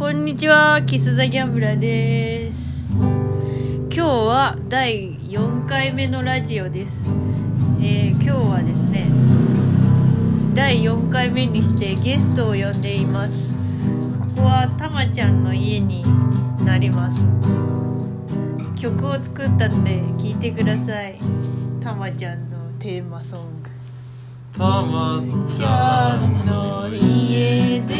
こんにちはキス・ザ・ギャンブラーです。今日は第4回目のラジオです、えー今日はですね第4回目にしてゲストを呼んでいます。ここはたまちゃんの家になります。曲を作ったので聴いてください。たまちゃんのテーマソング。たまちゃんの家で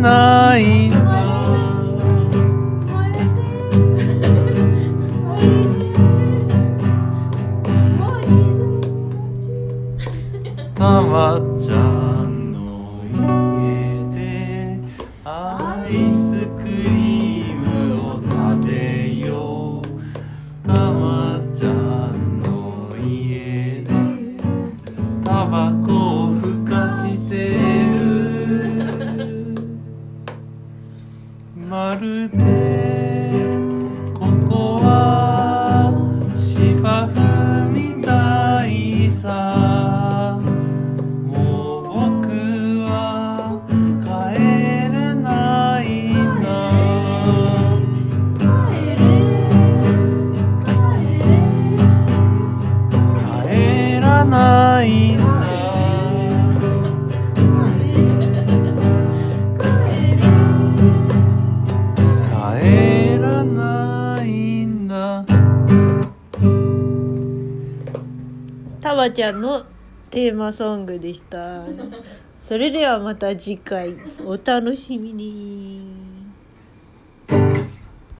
ないんだたまちゃんの家でアイスクリームを食べようたまちゃんの家でタバコをでここは芝生みたいさ。もう僕は帰れないな。帰らないばちゃんのテーマソングでした。それではまた次回。お楽しみに。